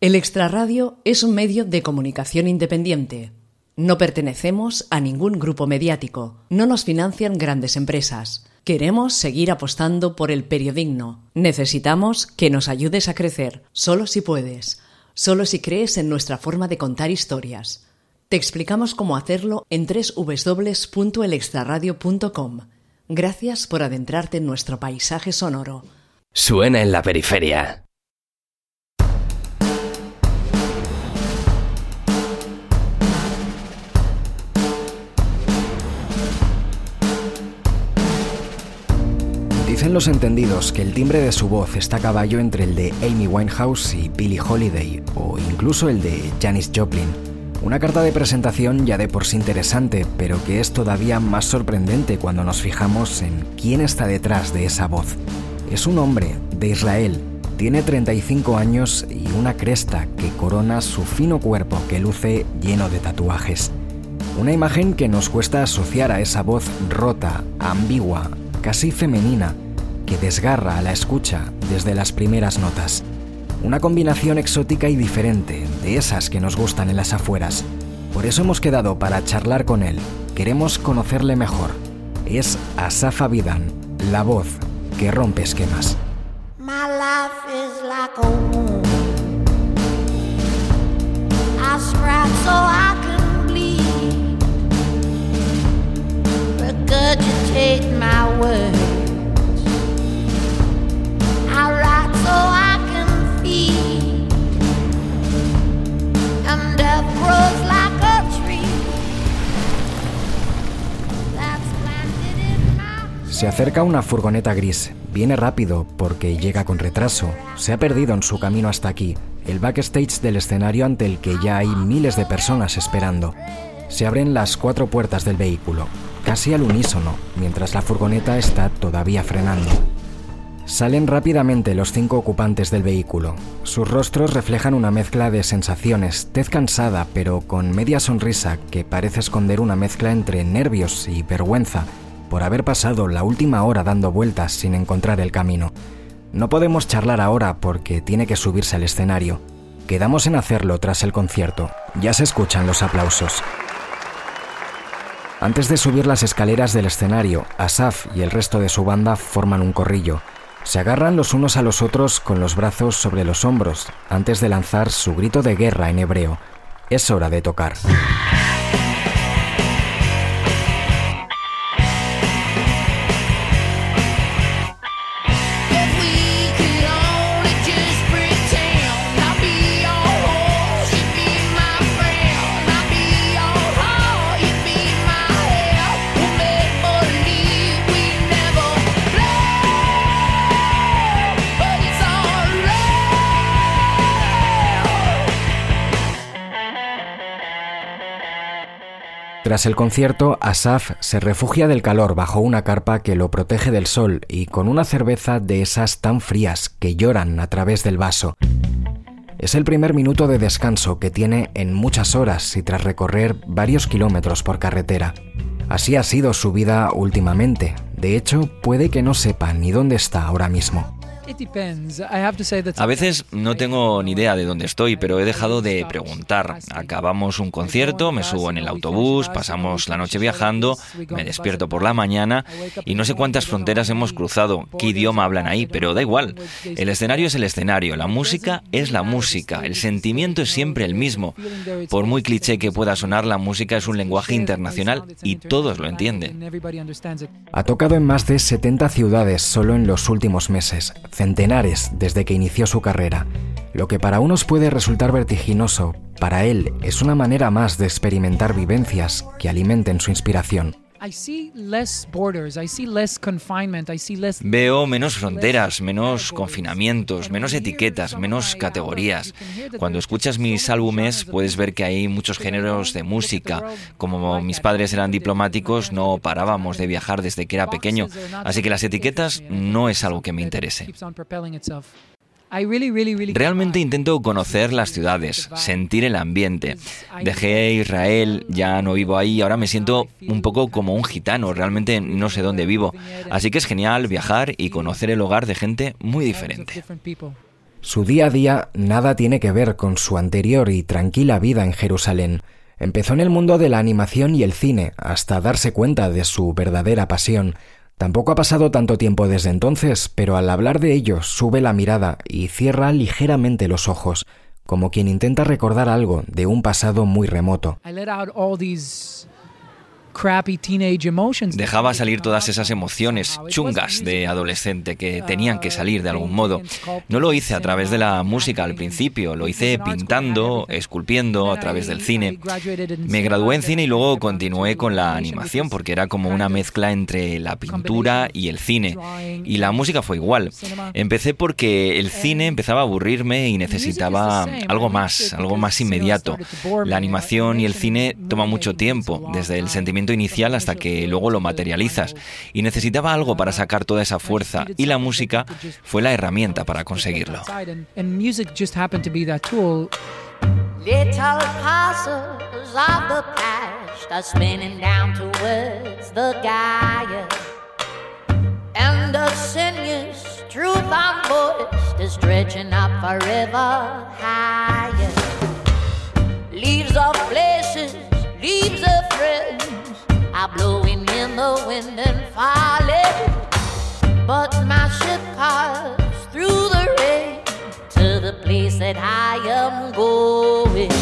El Extraradio es un medio de comunicación independiente. No pertenecemos a ningún grupo mediático. No nos financian grandes empresas. Queremos seguir apostando por el periodismo. Necesitamos que nos ayudes a crecer, solo si puedes, solo si crees en nuestra forma de contar historias. Te explicamos cómo hacerlo en www.elextraradio.com. Gracias por adentrarte en nuestro paisaje sonoro. Suena en la periferia. Dicen los entendidos que el timbre de su voz está a caballo entre el de Amy Winehouse y Billie Holiday, o incluso el de Janis Joplin. Una carta de presentación ya de por sí interesante, pero que es todavía más sorprendente cuando nos fijamos en quién está detrás de esa voz. Es un hombre de Israel, tiene 35 años y una cresta que corona su fino cuerpo que luce lleno de tatuajes. Una imagen que nos cuesta asociar a esa voz rota, ambigua, casi femenina, que desgarra a la escucha desde las primeras notas. Una combinación exótica y diferente, de esas que nos gustan en las afueras. Por eso hemos quedado para charlar con él. Queremos conocerle mejor. Es Asaf Avidan, la voz que rompe esquemas. Se acerca una furgoneta gris. Viene rápido porque llega con retraso. Se ha perdido en su camino hasta aquí, el backstage del escenario ante el que ya hay miles de personas esperando. Se abren las cuatro puertas del vehículo, casi al unísono, mientras la furgoneta está todavía frenando. Salen rápidamente los cinco ocupantes del vehículo. Sus rostros reflejan una mezcla de sensaciones, tez cansada pero con media sonrisa que parece esconder una mezcla entre nervios y vergüenza por haber pasado la última hora dando vueltas sin encontrar el camino. No podemos charlar ahora porque tiene que subirse al escenario. Quedamos en hacerlo tras el concierto. Ya se escuchan los aplausos. Antes de subir las escaleras del escenario, Asaf y el resto de su banda forman un corrillo. Se agarran los unos a los otros con los brazos sobre los hombros antes de lanzar su grito de guerra en hebreo. Es hora de tocar. Tras el concierto, Asaf se refugia del calor bajo una carpa que lo protege del sol y con una cerveza de esas tan frías que lloran a través del vaso. Es el primer minuto de descanso que tiene en muchas horas y tras recorrer varios kilómetros por carretera. Así ha sido su vida últimamente. De hecho, puede que no sepa ni dónde está ahora mismo. A veces no tengo ni idea de dónde estoy, pero he dejado de preguntar. Acabamos un concierto, me subo en el autobús, pasamos la noche viajando, me despierto por la mañana y no sé cuántas fronteras hemos cruzado, qué idioma hablan ahí, pero da igual. El escenario es el escenario, la música es la música, el sentimiento es siempre el mismo. Por muy cliché que pueda sonar, la música es un lenguaje internacional y todos lo entienden. Ha tocado en más de 70 ciudades solo en los últimos meses centenares desde que inició su carrera. Lo que para unos puede resultar vertiginoso, para él es una manera más de experimentar vivencias que alimenten su inspiración. Veo menos fronteras, menos confinamientos, menos etiquetas, menos categorías. Cuando escuchas mis álbumes puedes ver que hay muchos géneros de música. Como mis padres eran diplomáticos, no parábamos de viajar desde que era pequeño, así que las etiquetas no es algo que me interese. Realmente intento conocer las ciudades, sentir el ambiente. Dejé Israel, ya no vivo ahí, ahora me siento un poco como un gitano, realmente no sé dónde vivo. Así que es genial viajar y conocer el hogar de gente muy diferente. Su día a día nada tiene que ver con su anterior y tranquila vida en Jerusalén. Empezó en el mundo de la animación y el cine hasta darse cuenta de su verdadera pasión. Tampoco ha pasado tanto tiempo desde entonces, pero al hablar de ello sube la mirada y cierra ligeramente los ojos, como quien intenta recordar algo de un pasado muy remoto. Dejaba salir todas esas emociones chungas de adolescente que tenían que salir de algún modo. No lo hice a través de la música al principio, lo hice pintando, esculpiendo a través del cine. Me gradué en cine y luego continué con la animación porque era como una mezcla entre la pintura y el cine. Y la música fue igual. Empecé porque el cine empezaba a aburrirme y necesitaba algo más, algo más inmediato. La animación y el cine toman mucho tiempo, desde el sentimiento inicial hasta que luego lo materializas. Y necesitaba algo para sacar toda esa fuerza y la música fue la herramienta para conseguirlo. Leaves are blowing in the wind and falling. But my ship carves through the rain to the place that I am going.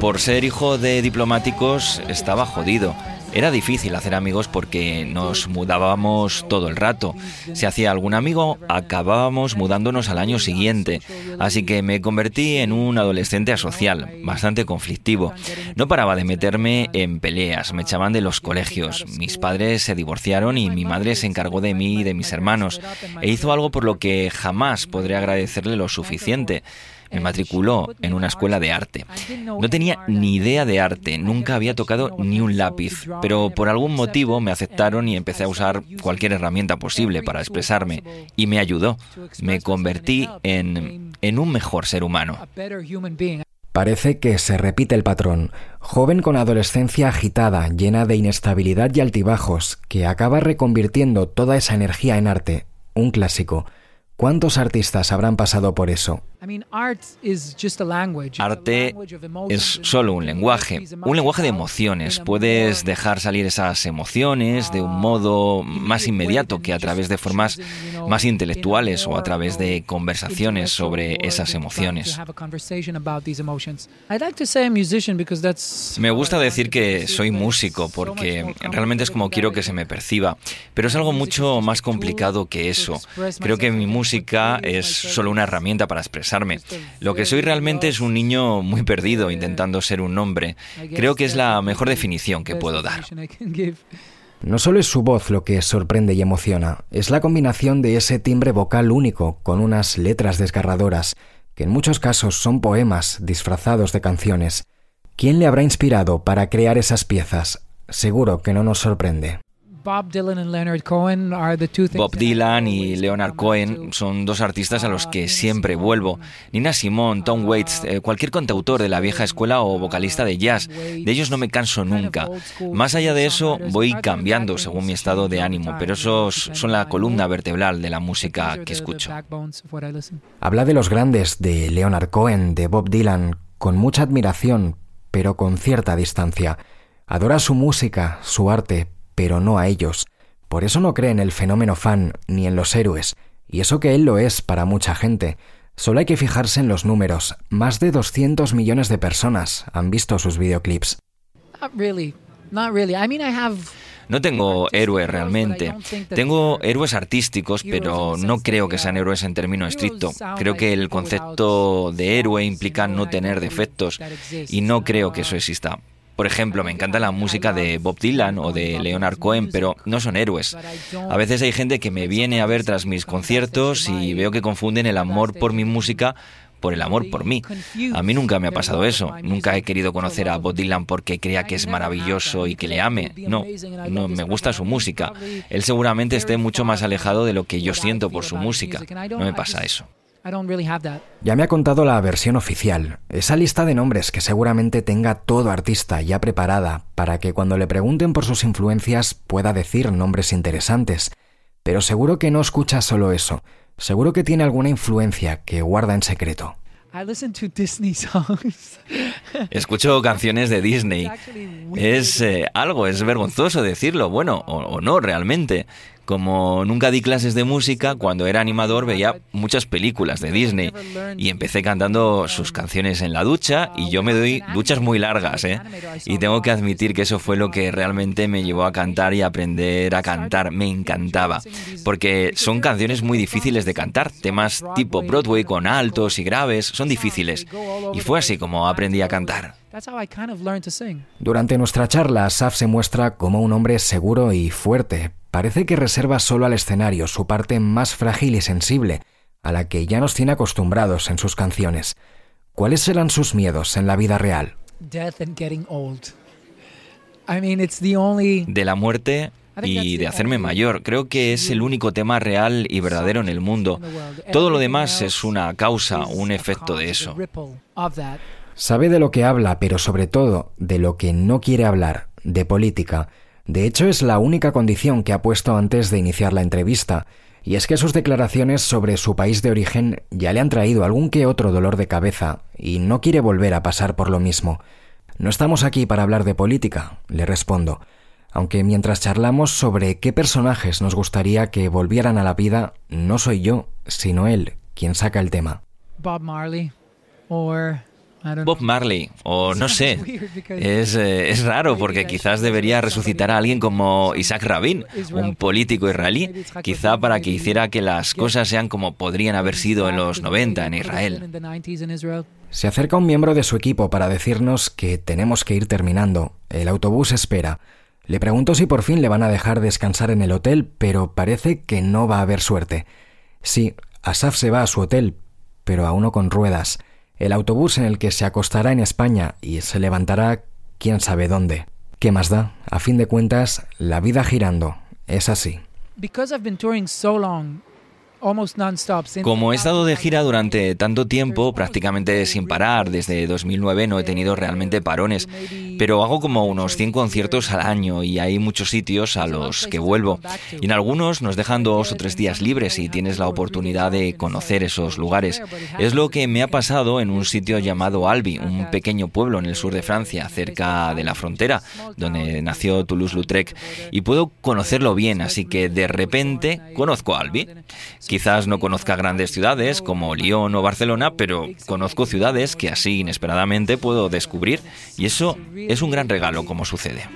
Por ser hijo de diplomáticos estaba jodido. Era difícil hacer amigos porque nos mudábamos todo el rato. Si hacía algún amigo, acabábamos mudándonos al año siguiente. Así que me convertí en un adolescente asocial, bastante conflictivo. No paraba de meterme en peleas, me echaban de los colegios. Mis padres se divorciaron y mi madre se encargó de mí y de mis hermanos. E hizo algo por lo que jamás podré agradecerle lo suficiente me matriculó en una escuela de arte. No tenía ni idea de arte, nunca había tocado ni un lápiz, pero por algún motivo me aceptaron y empecé a usar cualquier herramienta posible para expresarme y me ayudó. Me convertí en, en un mejor ser humano. Parece que se repite el patrón. Joven con adolescencia agitada, llena de inestabilidad y altibajos, que acaba reconvirtiendo toda esa energía en arte. Un clásico. ¿Cuántos artistas habrán pasado por eso? Arte es solo un lenguaje, un lenguaje de emociones. Puedes dejar salir esas emociones de un modo más inmediato que a través de formas más intelectuales o a través de conversaciones sobre esas emociones. Me gusta decir que soy músico porque realmente es como quiero que se me perciba, pero es algo mucho más complicado que eso. Creo que mi música es solo una herramienta para expresarme. Lo que soy realmente es un niño muy perdido intentando ser un hombre. Creo que es la mejor definición que puedo dar. No solo es su voz lo que sorprende y emociona, es la combinación de ese timbre vocal único con unas letras desgarradoras, que en muchos casos son poemas disfrazados de canciones. ¿Quién le habrá inspirado para crear esas piezas? Seguro que no nos sorprende. Bob Dylan y Leonard Cohen son dos artistas a los que siempre vuelvo. Nina Simone, Tom Waits, eh, cualquier cantautor de la vieja escuela o vocalista de jazz, de ellos no me canso nunca. Más allá de eso, voy cambiando según mi estado de ánimo, pero esos son la columna vertebral de la música que escucho. Habla de los grandes, de Leonard Cohen, de Bob Dylan, con mucha admiración, pero con cierta distancia. Adora su música, su arte, pero no a ellos. Por eso no cree en el fenómeno fan ni en los héroes, y eso que él lo es para mucha gente. Solo hay que fijarse en los números. Más de 200 millones de personas han visto sus videoclips. No tengo héroes realmente. Tengo héroes artísticos, pero no creo que sean héroes en término estricto. Creo que el concepto de héroe implica no tener defectos y no creo que eso exista. Por ejemplo, me encanta la música de Bob Dylan o de Leonard Cohen, pero no son héroes. A veces hay gente que me viene a ver tras mis conciertos y veo que confunden el amor por mi música por el amor por mí. A mí nunca me ha pasado eso. Nunca he querido conocer a Bob Dylan porque crea que es maravilloso y que le ame. No, no me gusta su música. Él seguramente esté mucho más alejado de lo que yo siento por su música. No me pasa eso. Ya me ha contado la versión oficial, esa lista de nombres que seguramente tenga todo artista ya preparada para que cuando le pregunten por sus influencias pueda decir nombres interesantes. Pero seguro que no escucha solo eso, seguro que tiene alguna influencia que guarda en secreto. Escucho canciones de Disney. Es eh, algo, es vergonzoso decirlo, bueno, o no realmente. Como nunca di clases de música, cuando era animador veía muchas películas de Disney y empecé cantando sus canciones en la ducha y yo me doy duchas muy largas, ¿eh? Y tengo que admitir que eso fue lo que realmente me llevó a cantar y aprender a cantar. Me encantaba, porque son canciones muy difíciles de cantar, temas tipo Broadway con altos y graves, son difíciles. Y fue así como aprendí a cantar. Durante nuestra charla, Saf se muestra como un hombre seguro y fuerte, Parece que reserva solo al escenario su parte más frágil y sensible, a la que ya nos tiene acostumbrados en sus canciones. ¿Cuáles serán sus miedos en la vida real? De la muerte y de hacerme mayor. Creo que es el único tema real y verdadero en el mundo. Todo lo demás es una causa, un efecto de eso. Sabe de lo que habla, pero sobre todo de lo que no quiere hablar, de política. De hecho, es la única condición que ha puesto antes de iniciar la entrevista, y es que sus declaraciones sobre su país de origen ya le han traído algún que otro dolor de cabeza, y no quiere volver a pasar por lo mismo. No estamos aquí para hablar de política, le respondo, aunque mientras charlamos sobre qué personajes nos gustaría que volvieran a la vida, no soy yo, sino él quien saca el tema. Bob Marley Bob Marley, o no sé. Es, eh, es, raro porque quizás debería resucitar a alguien como Isaac Rabin, un político israelí, quizá para que hiciera que las cosas sean como podrían haber sido en los 90 en Israel. Se acerca un miembro de su equipo para decirnos que tenemos que ir terminando. El autobús espera. Le pregunto si por fin le van a dejar descansar en el hotel, pero parece que no va a haber suerte. Sí, Asaf se va a su hotel, pero a uno con ruedas el autobús en el que se acostará en España y se levantará quién sabe dónde. ¿Qué más da? A fin de cuentas, la vida girando. Es así. Como he estado de gira durante tanto tiempo, prácticamente sin parar, desde 2009 no he tenido realmente parones, pero hago como unos 100 conciertos al año y hay muchos sitios a los que vuelvo. Y en algunos nos dejan dos o tres días libres y tienes la oportunidad de conocer esos lugares. Es lo que me ha pasado en un sitio llamado Albi, un pequeño pueblo en el sur de Francia, cerca de la frontera, donde nació Toulouse-Lautrec, y puedo conocerlo bien, así que de repente conozco Albi. Quizás no conozca grandes ciudades como Lyon o Barcelona, pero conozco ciudades que así inesperadamente puedo descubrir y eso es un gran regalo como sucede.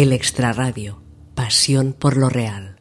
El Extraradio. Pasión por lo real.